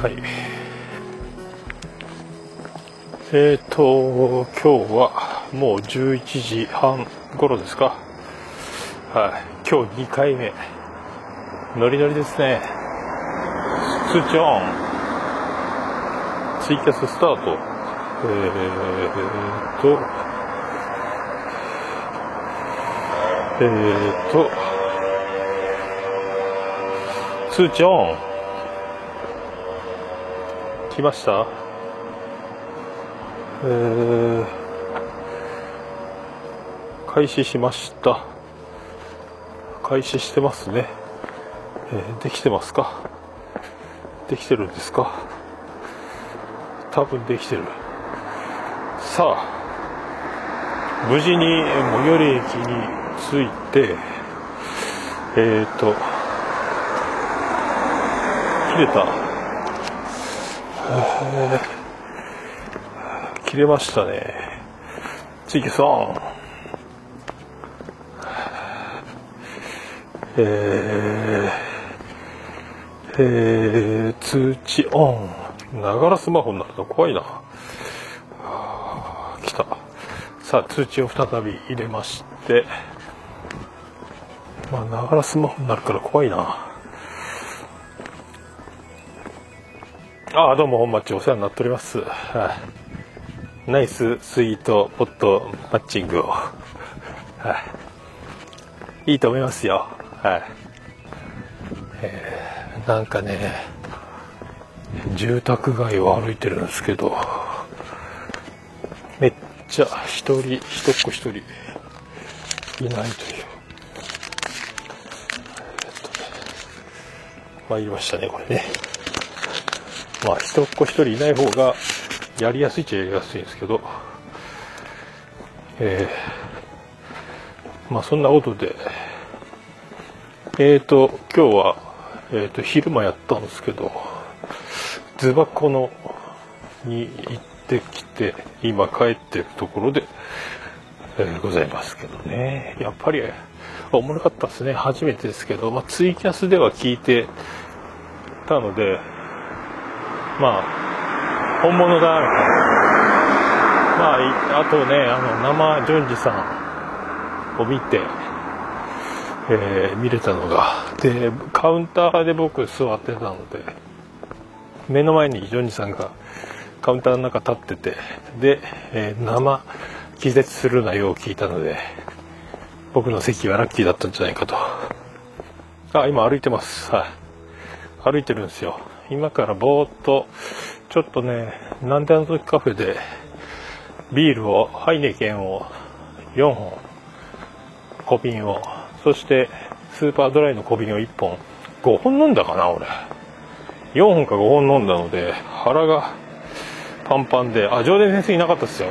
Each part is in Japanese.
はい。えーと今日はもう11時半頃ですか？はい。今日2回目。ノリノリですね。通知オン。ツイキャススタート。えーとえーと通知オン。来ました？えー、開始しました。開始してますね、えー、できてますか？できてるんですか？多分できてる。さあ無事に最寄り駅に着いてえっ、ー、と切れた、切れましたね。ついけさん。えー、えー、通知オン。ながらスマホになると怖いな。来た。さあ通知を再び入れまして。まあながらスマホになるから怖いな。ああどうも本町お世話になっております。はい。ナイススイートポットマッチングを、はい、いいと思いますよ、はい。えー、なんかね住宅街を歩いてるんですけどめっちゃ一人一っ子一人いないという、え、っとね、参りましたねこれね。まあ一っ子一人いない方がやりやすいっちゃやりやすいんですけど、えー、まあそんなことで、えーと、今日は、えーと、昼間やったんですけど、ズバコのに行ってきて、今帰ってるところで、えー、ございますけどね。やっぱり、おもろかったですね。初めてですけど、まあツイキャスでは聞いてたので、まあ、本物だな。まああとねあの生淳二さんを見て、えー、見れたのが。でカウンターで僕座ってたので目の前に淳二さんがカウンターの中立っててで、えー、生気絶するなよを聞いたので僕の席はラッキーだったんじゃないかと。あ今歩いてます。はい。歩いてるんですよ。今からぼーっとちょっとねなんであの時カフェでビールをハイネケンを4本小瓶をそしてスーパードライの小瓶を1本5本飲んだかな俺。4本か5本飲んだので腹がパンパンであ上田先生いなかったですよ。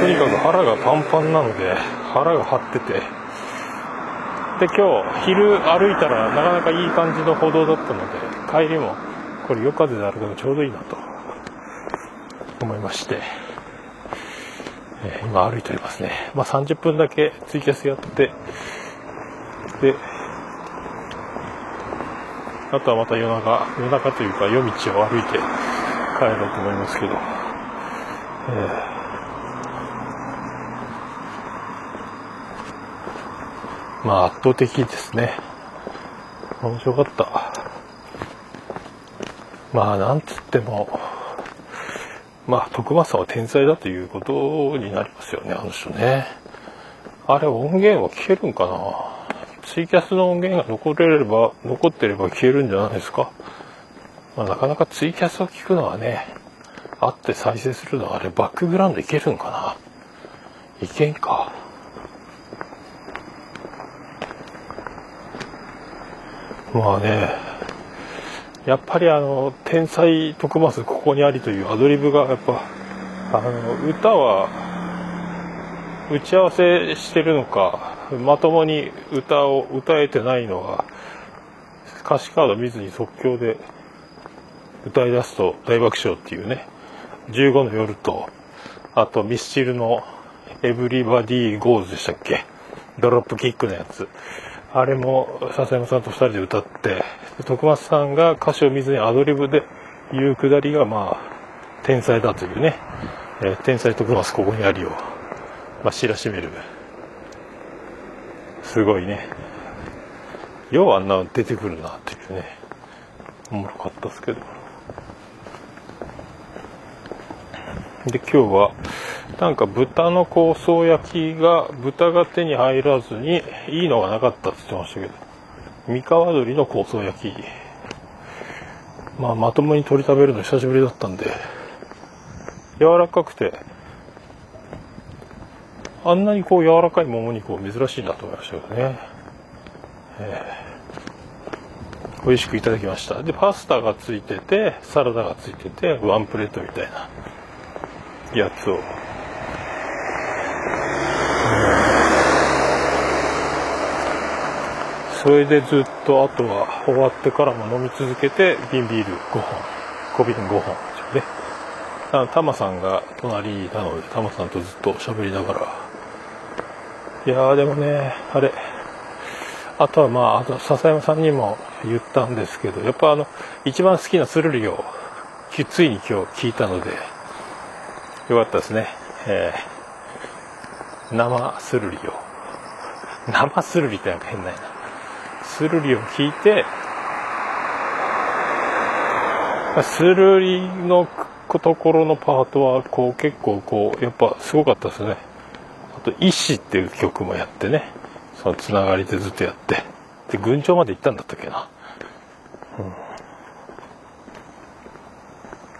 とにかく腹がパンパンなので腹が張ってて。で今日昼歩いたらなかなかいい感じの歩道だったので帰りもこれ夜風で歩くのちょうどいいなと思いまして、えー、今歩いておりますね。まあ30分だけツイキャスやってであとはまた夜中夜中というか夜道を歩いて帰ろうと思いますけど、えーまあ圧倒的ですね。面白かった。まあなんつっても、まあ徳松さんは天才だということになりますよね、あの人ね。あれ音源は消えるんかなツイキャスの音源が残れれば、残ってれば消えるんじゃないですか。まあなかなかツイキャスを聞くのはね、あって再生するのはあれバックグラウンドいけるんかないけんか。まあね、やっぱりあの、天才徳増ここにありというアドリブがやっぱ、あの、歌は、打ち合わせしてるのか、まともに歌を歌えてないのは、歌詞カード見ずに即興で歌い出すと大爆笑っていうね、15の夜と、あとミスチルのエブリバディーゴーズでしたっけ？ドロップキックのやつ。あれも笹山さんと2人で歌って徳松さんが歌詞を見ずにアドリブで言うくだりがまあ天才だというね、えー、天才徳松ここにありを、まあ、知らしめるすごいね。ようあんな出てくるなっていうねおもろかったですけど。で今日はなんか豚の香草焼きが豚が手に入らずにいいのがなかったって言ってましたけど。三河鶏の香草焼き。まあまともに鶏食べるの久しぶりだったんで。柔らかくて。あんなにこう柔らかいもも肉を珍しいなと思いましたけどね、えー、美味しくいただきました。でパスタがついててサラダがついててワンプレートみたいなやつをそれでずっとあとは終わってからも飲み続けて瓶ビール5本小瓶5本ですよねタマさんが隣なのでタマさんとずっと喋りながらいやーでもねあれあとはまああと笹山さんにも言ったんですけどやっぱあの一番好きなスルリをついに今日聞いたのでよかったですね。えー、生スルリを。生スルリってなんか変ないな。スルリを聞いて、スルリのところのパートは、こう結構こう、やっぱすごかったですね。あと、医師っていう曲もやってね。そのつながりでずっとやって。で、群青まで行ったんだったっけな。うん。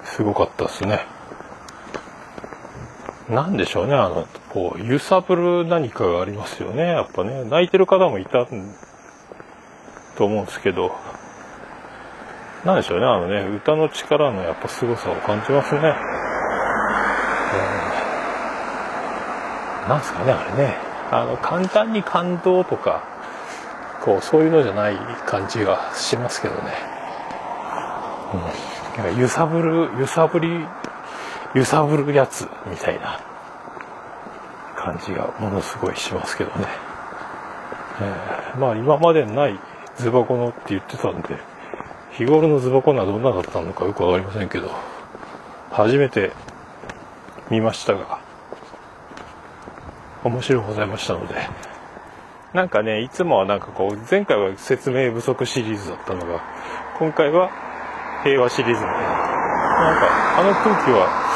すごかったですね。なんでしょうね、あの、こう、揺さぶる何かがありますよね。やっぱね、泣いてる方もいたと思うんですけど、なんでしょうね、あのね、歌の力のやっぱ凄さを感じますね。なんですかね、あれね。あの、簡単に感動とか、こう、そういうのじゃない感じがしますけどね。うん。なんか揺さぶる、揺さぶり揺さぶるやつみたいな感じがものすごいしますけどね、えー、まあ今までないズバコのって言ってたんで日頃のズバコのはどんなだったのかよく分かりませんけど初めて見ましたが面白いございましたのでなんかねいつもはなんかこう前回は説明不足シリーズだったのが今回は平和シリーズみたいななんかあの空気は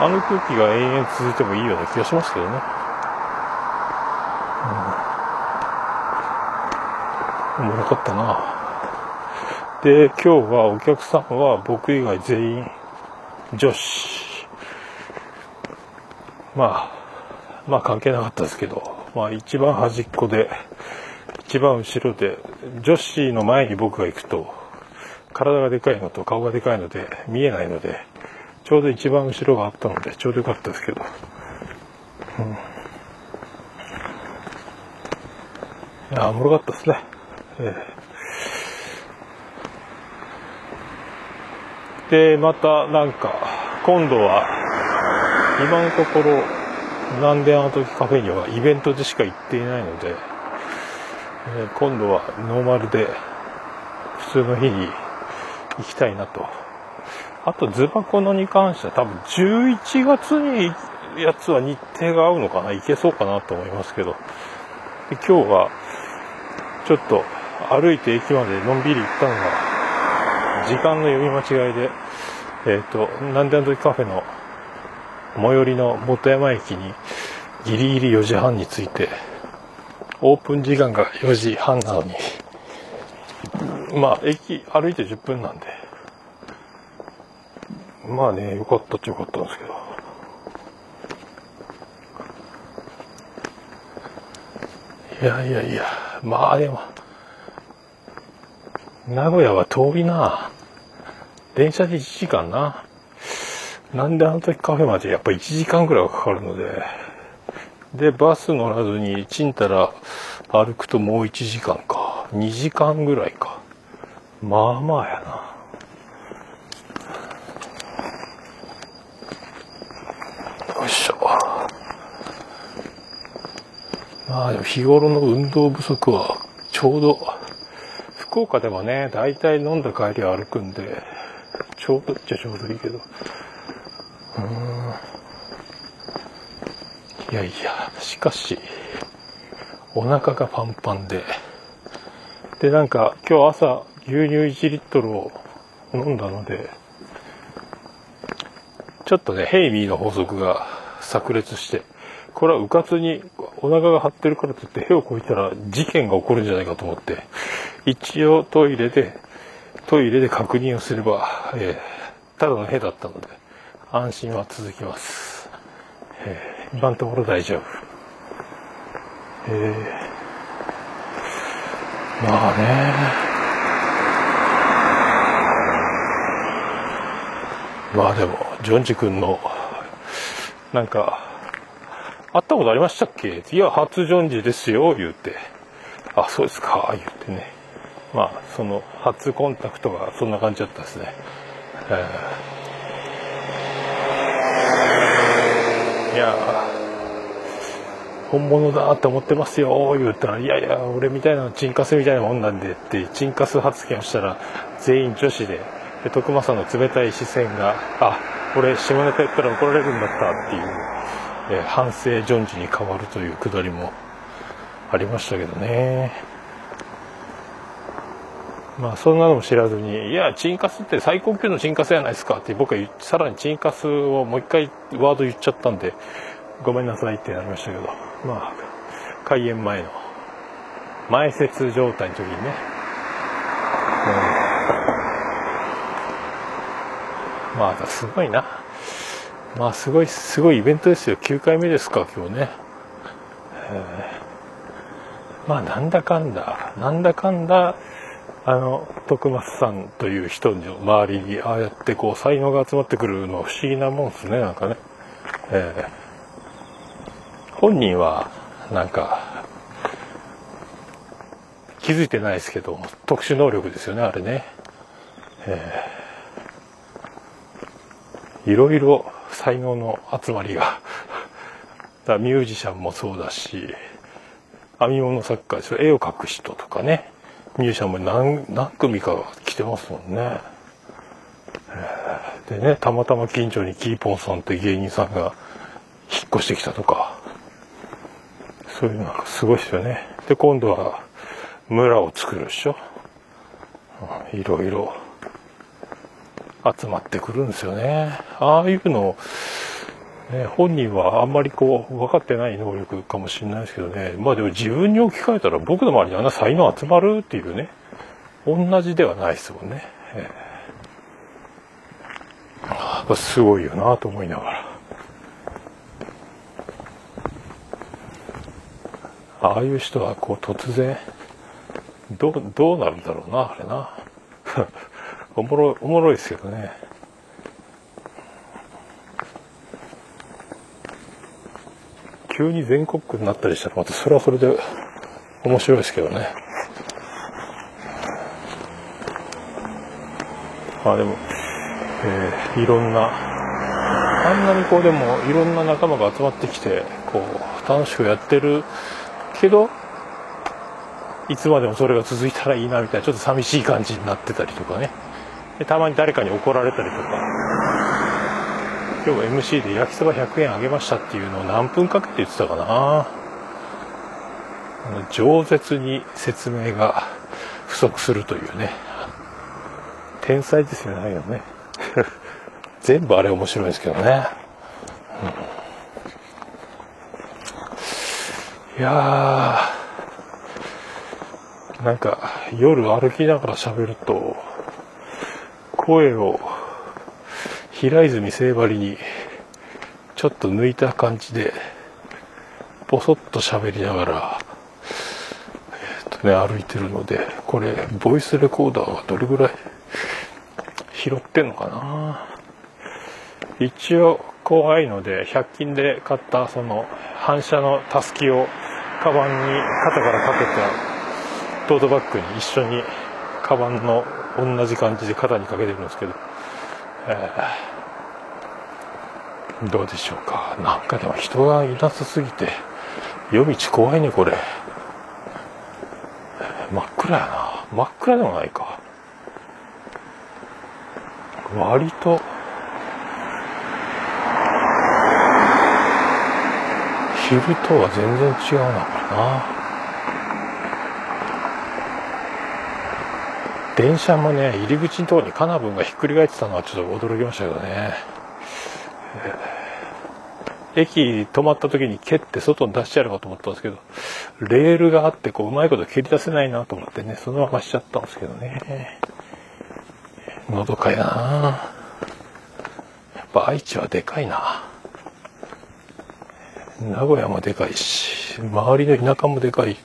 あの空気が延々続いてもいいような気がしますけどね。うん、おもろかったな。で、今日はお客さんは僕以外全員女子。まあ、まあ関係なかったですけど、まあ一番端っこで、一番後ろで、女子の前に僕が行くと、体がでかいのと顔がでかいので見えないので、ちょうど一番後ろがあったのでちょうどよかったですけど、うん、いやおもろかったですね、でまたなんか今度は今のところなんであの時カフェにはイベントでしか行っていないので、え、今度はノーマルで普通の日に行きたいなと。あとズバコのに関しては多分11月にやつは日程が合うのかないけそうかなと思いますけど。今日はちょっと歩いて駅までのんびり行ったのが時間の読み間違いでえっ、ー、となんであの時カフェの最寄りの元山駅にギリギリ4時半に着いてオープン時間が4時半なのにまあ駅歩いて10分なんでまあね、よかったっちゃよかったんですけど。いやいやいや、まあでも、名古屋は遠いな。電車で1時間な。なんであの時カフェまでやっぱ1時間ぐらいはかかるので、で、バス乗らずにちんたら歩くともう1時間か。2時間ぐらいか。まあまあやなよいしょ。まあでも日頃の運動不足はちょうど福岡でもね大体飲んだ帰りは歩くんでちょうどっちゃちょうどいいけど。うん。いやいやしかしお腹がパンパンで。でなんか今日朝牛乳1リットルを飲んだのでちょっとねヘイミーの法則が炸裂してこれはうかつにお腹が張ってるからといって屁をこいたら事件が起こるんじゃないかと思って。一応トイレでトイレで確認をすれば、えー、ただの屁だったので安心は続きます、えー、今のところ大丈夫えー、まあねまあでもジョンジ君のなんか会ったことありましたっけ？いや、初ジョンジですよ、言うて。あ、そうですか、言ってね。まあ、その、初コンタクトがそんな感じだったですね。えー、いや本物だって思ってますよ、言ったら、いやいや、俺みたいなのチンカスみたいなもんなんでって、チンカス発言をしたら、全員女子で、で徳間さんの冷たい視線が、あ、俺下ネタ言ったら怒られるんだったっていう。え反省ジョンジに変わるというくだりもありましたけどねまあそんなのも知らずに「いやチンカスって最高級のチンカスやないですか」って僕はさらにチンカスをもう一回ワード言っちゃったんでごめんなさいってなりましたけどまあ開演前の前説状態の時にね、うん、まあすごいな。まあすごいすごいイベントですよ。9回目ですか今日ね、えー、まあなんだかんだなんだかんだあの徳松さんという人の周りにああやってこう才能が集まってくるのは不思議なもんですねなんかね、えー、本人はなんか気づいてないですけど特殊能力ですよねあれね、えー、いろいろ才能の集まりが。だミュージシャンもそうだし編み物作家絵を描く人とかね。ミュージシャンも何何組か来てますもんね。でねたまたま近所にキーポンさんって芸人さんが引っ越してきたとかそういうのがすごいですよね。で今度は村を作るでしょ。いろいろ。集まってくるんですよね。ああいうのを、ね、本人はあんまりこう分かってない能力かもしれないですけどね。まあでも自分に置き換えたら僕の周りにあんな才能集まるっていうね。同じではないですもんね。えー、すごいよなと思いながら。ああいう人はこう突然、どう、どうなるんだろうな、あれな。おもろい、おもろいですけどね。急に全国区になったりしたらまたそれはそれで面白いですけどね。あでも、えー、いろんな、あんなにこうでもいろんな仲間が集まってきて、こう、楽しくやってるけど、いつまでもそれが続いたらいいなみたいな、ちょっと寂しい感じになってたりとかね。たまに誰かに怒られたりとか今日 MC で焼きそば100円あげましたっていうのを何分かけて言ってたかな。饒舌に説明が不足するというね。天才ですよねね。全部あれ面白いですけどね、うん、いやー。なんか夜歩きながら喋ると声を平泉聖張りにちょっと抜いた感じでボソッと喋りながら、え、っとね、歩いてるのでこれボイスレコーダーがどれぐらい拾ってんのかな。一応怖いので100均で買ったその反射のたすきをカバンに肩からかけたトートバッグに一緒にカバンの同じ感じで肩にかけてるんですけど、えー、どうでしょうか。なんかでも人がいなさすぎて夜道怖いねこれ。真っ暗やな。真っ暗でもないか。割と。昼とは全然違うなこれな。電車もね入り口のところにカナブンがひっくり返ってたのはちょっと驚きましたけどね、駅止まった時に蹴って外に出してやるかと思ったんですけどレールがあってこううまいこと蹴り出せないなと思ってねそのまましちゃったんですけどね。のどかやな。やっぱ愛知はでかいな。名古屋もでかいし周りの田舎もでかい。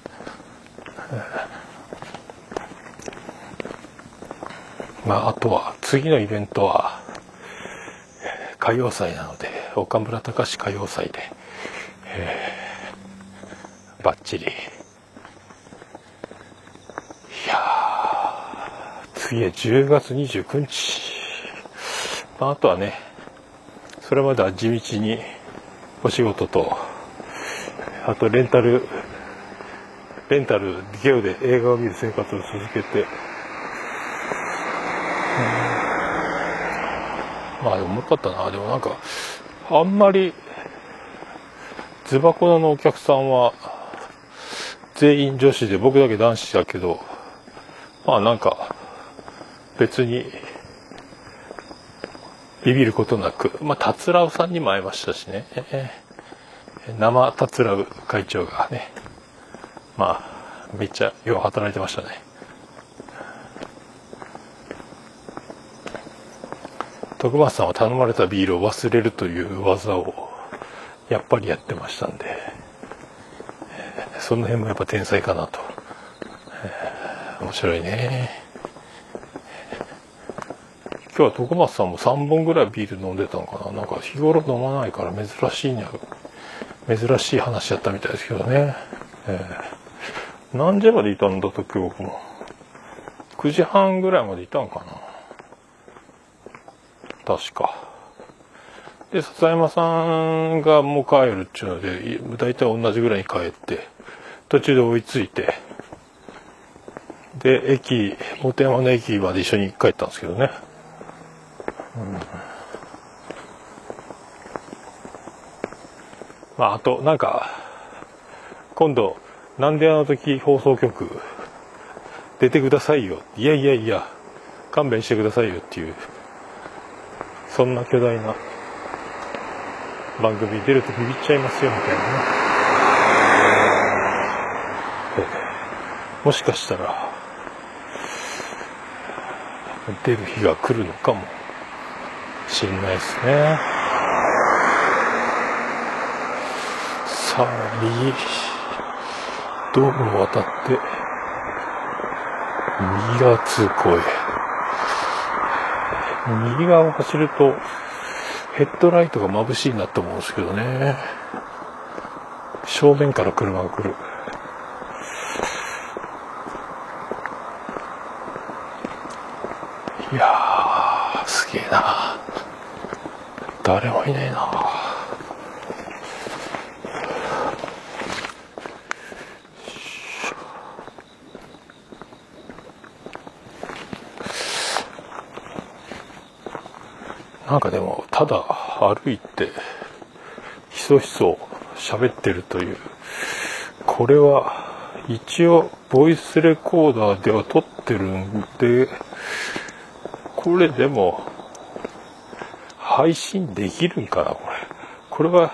まあ、あとは次のイベントは歌謡祭なので岡村隆史歌謡祭で、えー、バッチリ。いや次は10月29日、まあ、あとはねそれまでは地道にお仕事とあとレンタルレンタルゲオで映画を見る生活を続けて。まあ重かったな。でもなんかあんまりズバコナのお客さんは全員女子で僕だけ男子だけどまあなんか別にビビることなくまあ達郎さんにも会いましたしね。生達郎会長がね。まあめっちゃよう働いてましたね。徳松さんは頼まれたビールを忘れるという技をやっぱりやってましたんで、えー、その辺もやっぱ天才かなと、えー、面白いね。今日は徳松さんも3本ぐらいビール飲んでたのかな。なんか日頃飲まないから珍しいには珍しい話やったみたいですけどね、えー、何時までいたんだと今日も。9時半ぐらいまでいたんかな。確か。で、笹山さんがもう帰るっちゅうので、大体同じぐらいに帰って、途中で追いついて、で、駅、本山の駅まで一緒に帰ったんですけどね。うん、まあ、あと、なんか、今度、なんであの時放送局、出てくださいよ。いやいやいや、勘弁してくださいよっていうそんな巨大な番組出るとビビっちゃいますよみたいなね。もしかしたら出る日が来るのかもしんないですね。さあ右。道路を渡って右側通行へ。右側を走るとヘッドライトが眩しいなと思うんですけどね。正面から車が来る。いやすげえな誰もいないななんかでもただ歩いてひそひそ喋ってるというこれは一応ボイスレコーダーでは撮ってるんでこれでも配信できるんかなこれ。これは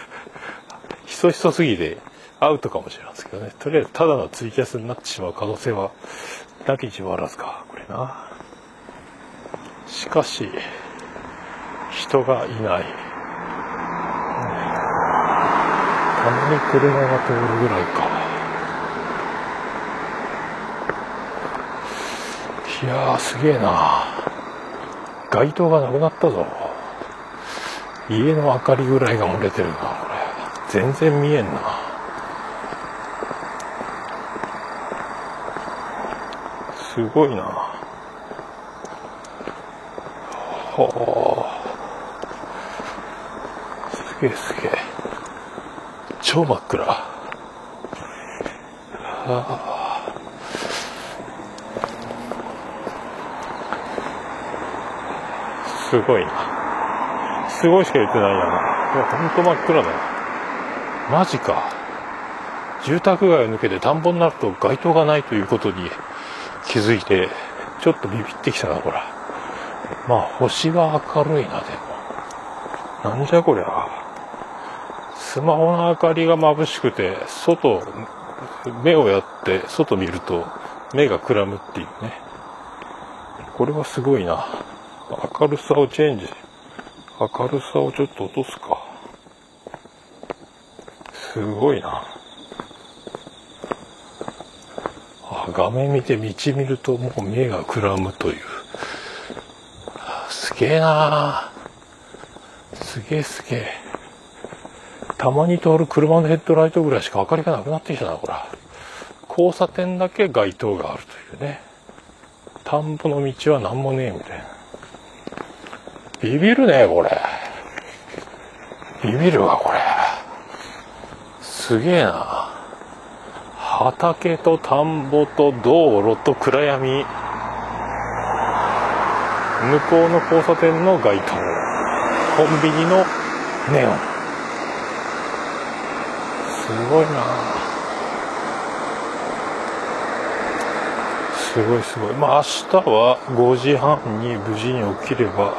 ひそひそすぎてアウトかもしれないですけどね。とりあえずただのツイキャスになってしまう可能性はなきにしもあらずかこれな。しかし人がいない。たまに車が通るぐらいか。いやすげえな街灯がなくなったぞ。家の明かりぐらいが漏れてるな、これ。全然見えんな。すごいな。はあ。げえすげえ。超真っ暗。ああ。すごいな。すごいしか言ってないやな。いや、ほんと真っ暗だよ。マジか。住宅街を抜けて田んぼになると街灯がないということに気づいて、ちょっとビビってきたな、ほら。まあ、星は明るいな、でも。何じゃこりゃ。スマホの明かりが眩しくて外目をやって外見ると目がくらむっていうね。これはすごいな。明るさをチェンジ。明るさをちょっと落とすか。すごいな。あ画面見て道見るともう目がくらむという。すげえな。すげえすげえ。たまに通る車のヘッドライトぐらいしか明かりがなくなってきたなこれ交差点だけ街灯があるというね。田んぼの道は何もねえみたいな。ビビるねこれ。ビビるわこれ。すげえな。畑と田んぼと道路と暗闇。向こうの交差点の街灯。コンビニのネオン。すごいなすごいすごい。まあ明日は5時半に無事に起きれば、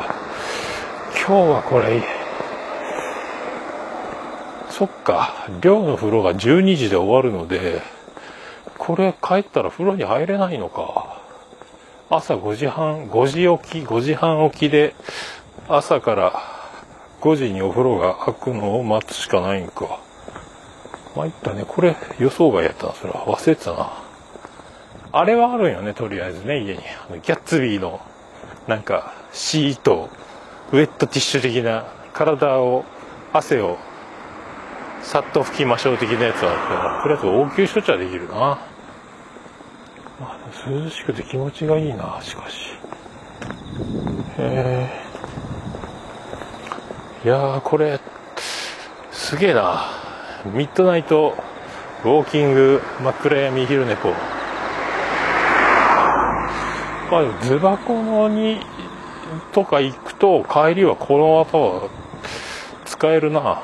今日はこれ、そっか、寮の風呂が12時で終わるので、これ帰ったら風呂に入れないのか。朝5時半、5時起き、5時半起きで、朝から5時にお風呂が開くのを待つしかないんか。参ったね。これ予想外やったな。それは忘れてたな。あれはあるんよね、とりあえずね、家に。あのギャッツビーの、なんか、シート、ウェットティッシュ的な、体を、汗を、さっと拭きましょう的なやつはあるけど、とりあえず応急処置はできるな。まあ、涼しくて気持ちがいいな、しかし。へえ。いやー、これ、すげえな。ミッドナイト、ウォーキング、真っ暗闇昼寝ぽ。まあ、ズバコのにとか行くと帰りはこの技は使えるな。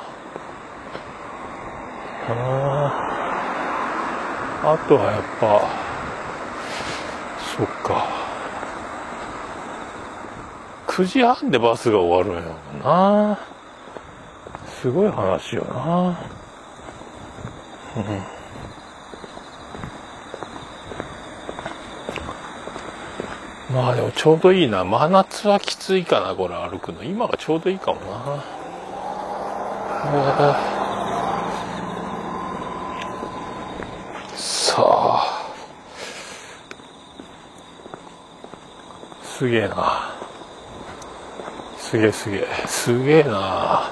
あとはやっぱそっか。9時半でバスが終わるんやもんな。すごい話よな。うんまあでもちょうどいいな。真夏はきついかな、これ歩くの。今がちょうどいいかもな。さあ。すげえな。すげえすげえ。すげえな。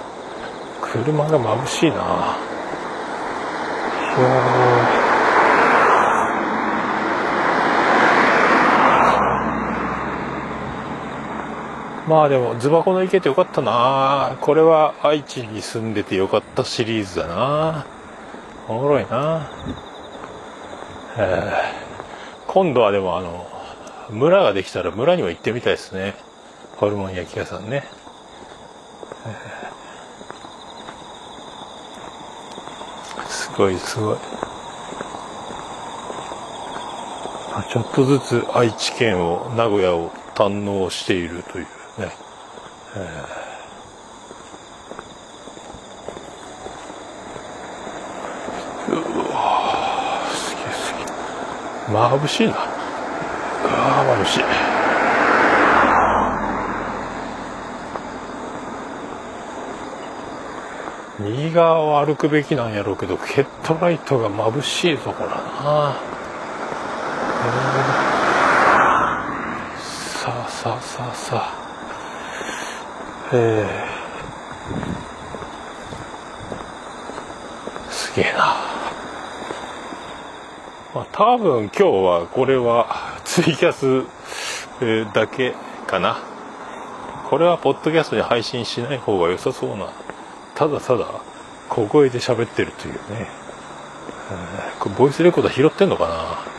車が眩しいな。まあでも、ズバコの池ってよかったなこれは愛知に住んでてよかったシリーズだなおもろいなえ、今度はでもあの、村ができたら村にも行ってみたいですね。ホルモン焼き屋さんね。すごいすごい。ちょっとずつ愛知県を、名古屋を堪能しているという。ね、え。ー、うわすげえすげえ。眩しいな。ああ眩しい。右側を歩くべきなんやろうけどヘッドライトが眩しいとこだな、えー、さあさあさあさあ。ー、すげえな。まあ、多分今日はこれはツイキャス、えー、だけかな。これはポッドキャストに配信しない方が良さそうな。ただただ小声で喋ってるというね。えー、これボイスレコーダー拾ってんのかな？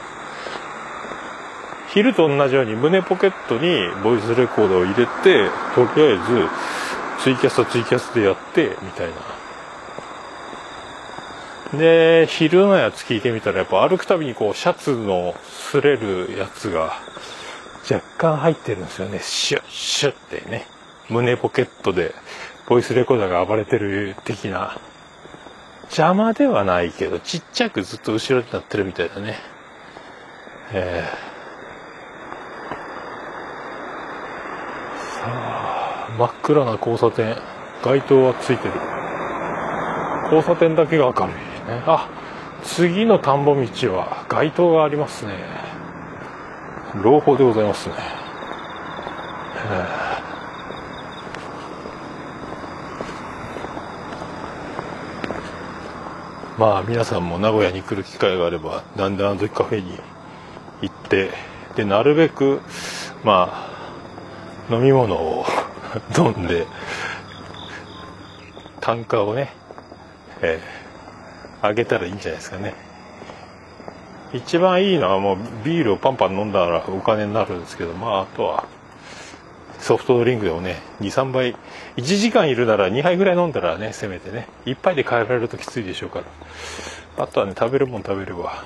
昼と同じように胸ポケットにボイスレコーダーを入れてとりあえずツイキャスとツイキャスでやってみたいな。で昼のやつ聞いてみたらやっぱ歩くたびにこうシャツの擦れるやつが若干入ってるんですよね。シュッシュッってね。胸ポケットでボイスレコーダーが暴れてる的な。邪魔ではないけどちっちゃくずっと後ろになってるみたいだね。えー、さあ真っ暗な交差点。街灯はついてる。交差点だけが明るいね。あ次の田んぼ道は街灯がありますね。朗報でございますね、えー。まあ皆さんも名古屋に来る機会があればなんであの時カフェに行ってでなるべくまあ飲み物を飲んで単価をね、えー、上げたらいいんじゃないですかね。一番いいのはもうビールをパンパン飲んだらお金になるんですけどまああとはソフトドリンクでもね23杯1時間いるなら2杯ぐらい飲んだらねせめてね1杯で帰られるときついでしょうから。あとはね食べるもん食べれば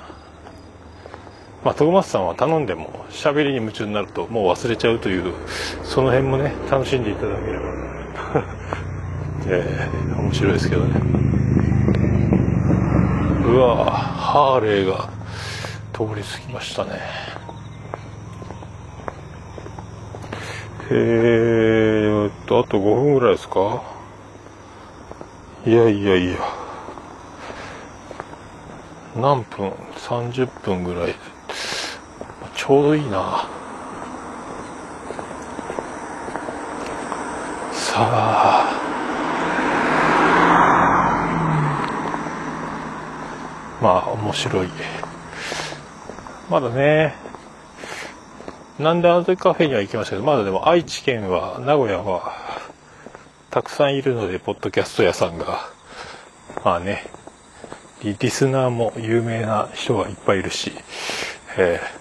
まあトーマスさんは頼んでも喋りに夢中になるともう忘れちゃうというその辺もね楽しんでいただければ えー、面白いですけどねうわハーレーが通り過ぎましたねえーっと、あと5分ぐらいですか？いやいやいや。何分 ?30 分ぐらい。ちょうどいいな。さあ。まあ、面白い。まだね、なんであの時カフェには行きましたけど、まだでも愛知県は、名古屋は、たくさんいるので、ポッドキャスト屋さんが。まあね、リスナーも有名な人がいっぱいいるし、えー、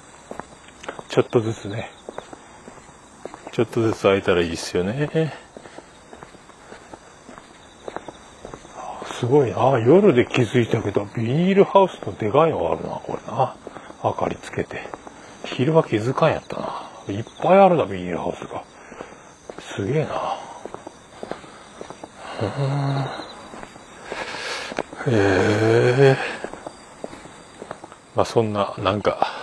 ちょっとずつね、ちょっとずつ会えたらいいですよね。すごいな。夜で気づいたけど、ビニールハウスのでかいのがあるな、これな。明かりつけて。昼は気づかんやったな。いっぱいあるな、ビニールハウスが。すげえな。へえ。まあそんな、なんか、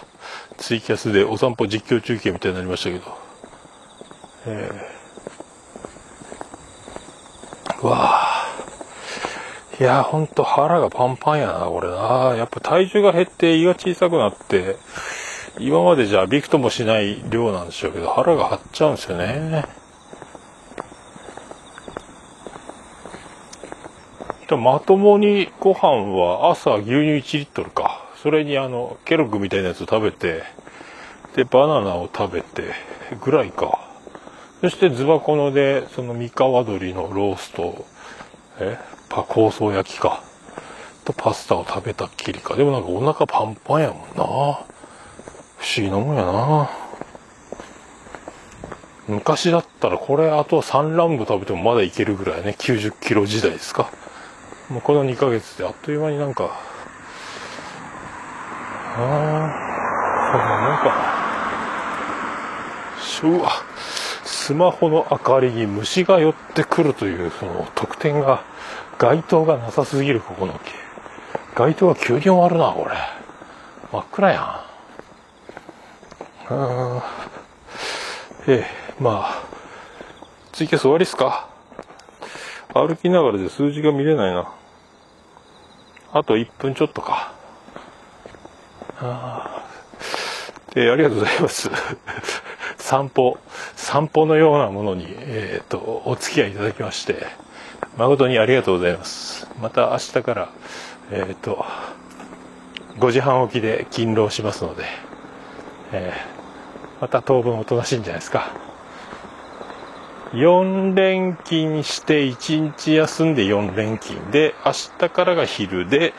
ツイキャスでお散歩実況中継みたいになりましたけど。えー、わあ。いや、ほんと腹がパンパンやな、これな。やっぱ体重が減って胃が小さくなって、今までじゃびくともしない量なんでしょうけど腹が張っちゃうんですよねまともにご飯は朝牛乳1リットルかそれにあのケロッグみたいなやつを食べてでバナナを食べてぐらいか。そしてズバコのでその三河鶏のローストえパ香草焼きか。とパスタを食べたっきりか。でもなんかお腹パンパンやもんな。不思議なもんやな。昔だったらこれあと3乱舞食べてもまだいけるぐらいね。90キロ時代ですか。もうこの2ヶ月であっという間になんかああなんかうわスマホの明かりに虫が寄ってくるというその特典が街灯がなさすぎるここの木街灯が急に終わるなこれ真っ暗やんあええ、まあ、ツイキャス終わりっすか歩きながらで数字が見れないな。あと1分ちょっとか。あで、ありがとうございます。散歩、散歩のようなものに、え、ー、と、お付き合いいただきまして、誠にありがとうございます。また明日から、えっ、ー、と、5時半起きで勤労しますので、えー、また当分おとなしいんじゃないですか。4連勤して1日休んで4連勤で、明日からが昼で、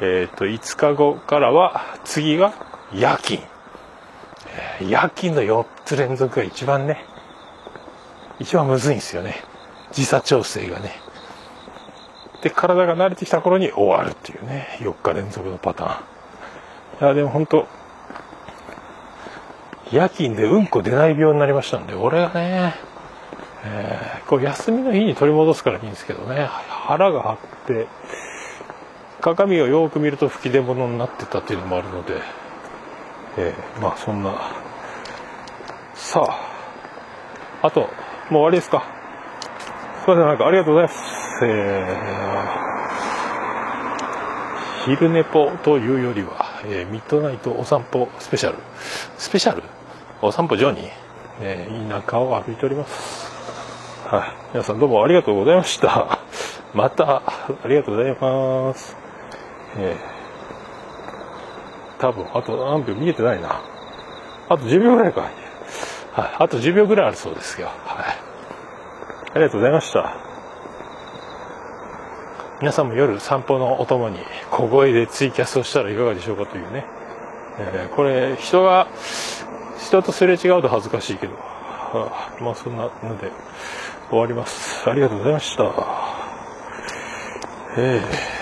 えっ、ー、と、5日後からは、次が夜勤。夜勤の4つ連続が一番ね、一番むずいんですよね。時差調整がね。で、体が慣れてきた頃に終わるっていうね、4日連続のパターン。いや、でも本当夜勤でうんこ出ない病になりましたんで、俺がね、えー、こう休みの日に取り戻すからいいんですけどね、腹が張って、鏡をよく見ると吹き出物になってたっていうのもあるので、えー、まあそんな、さあ、あと、もう終わりですか。すいません、なんかありがとうございます。えー、昼寝ぽというよりは、えー、ミッドナイトお散歩スペシャル。スペシャル？お散歩ジョニー、えー、田舎を歩いております。はい。皆さんどうもありがとうございました。また、ありがとうございます。えー、多分、あと何秒見えてないな。あと10秒ぐらいか。はい。あと10秒ぐらいあるそうですよ。はい。ありがとうございました。皆さんも夜散歩のお供に小声でツイキャスをしたらいかがでしょうかというね。えー、これ、人が人とすれ違うと恥ずかしいけど、はあ、まあそんなので終わります。ありがとうございました。ええー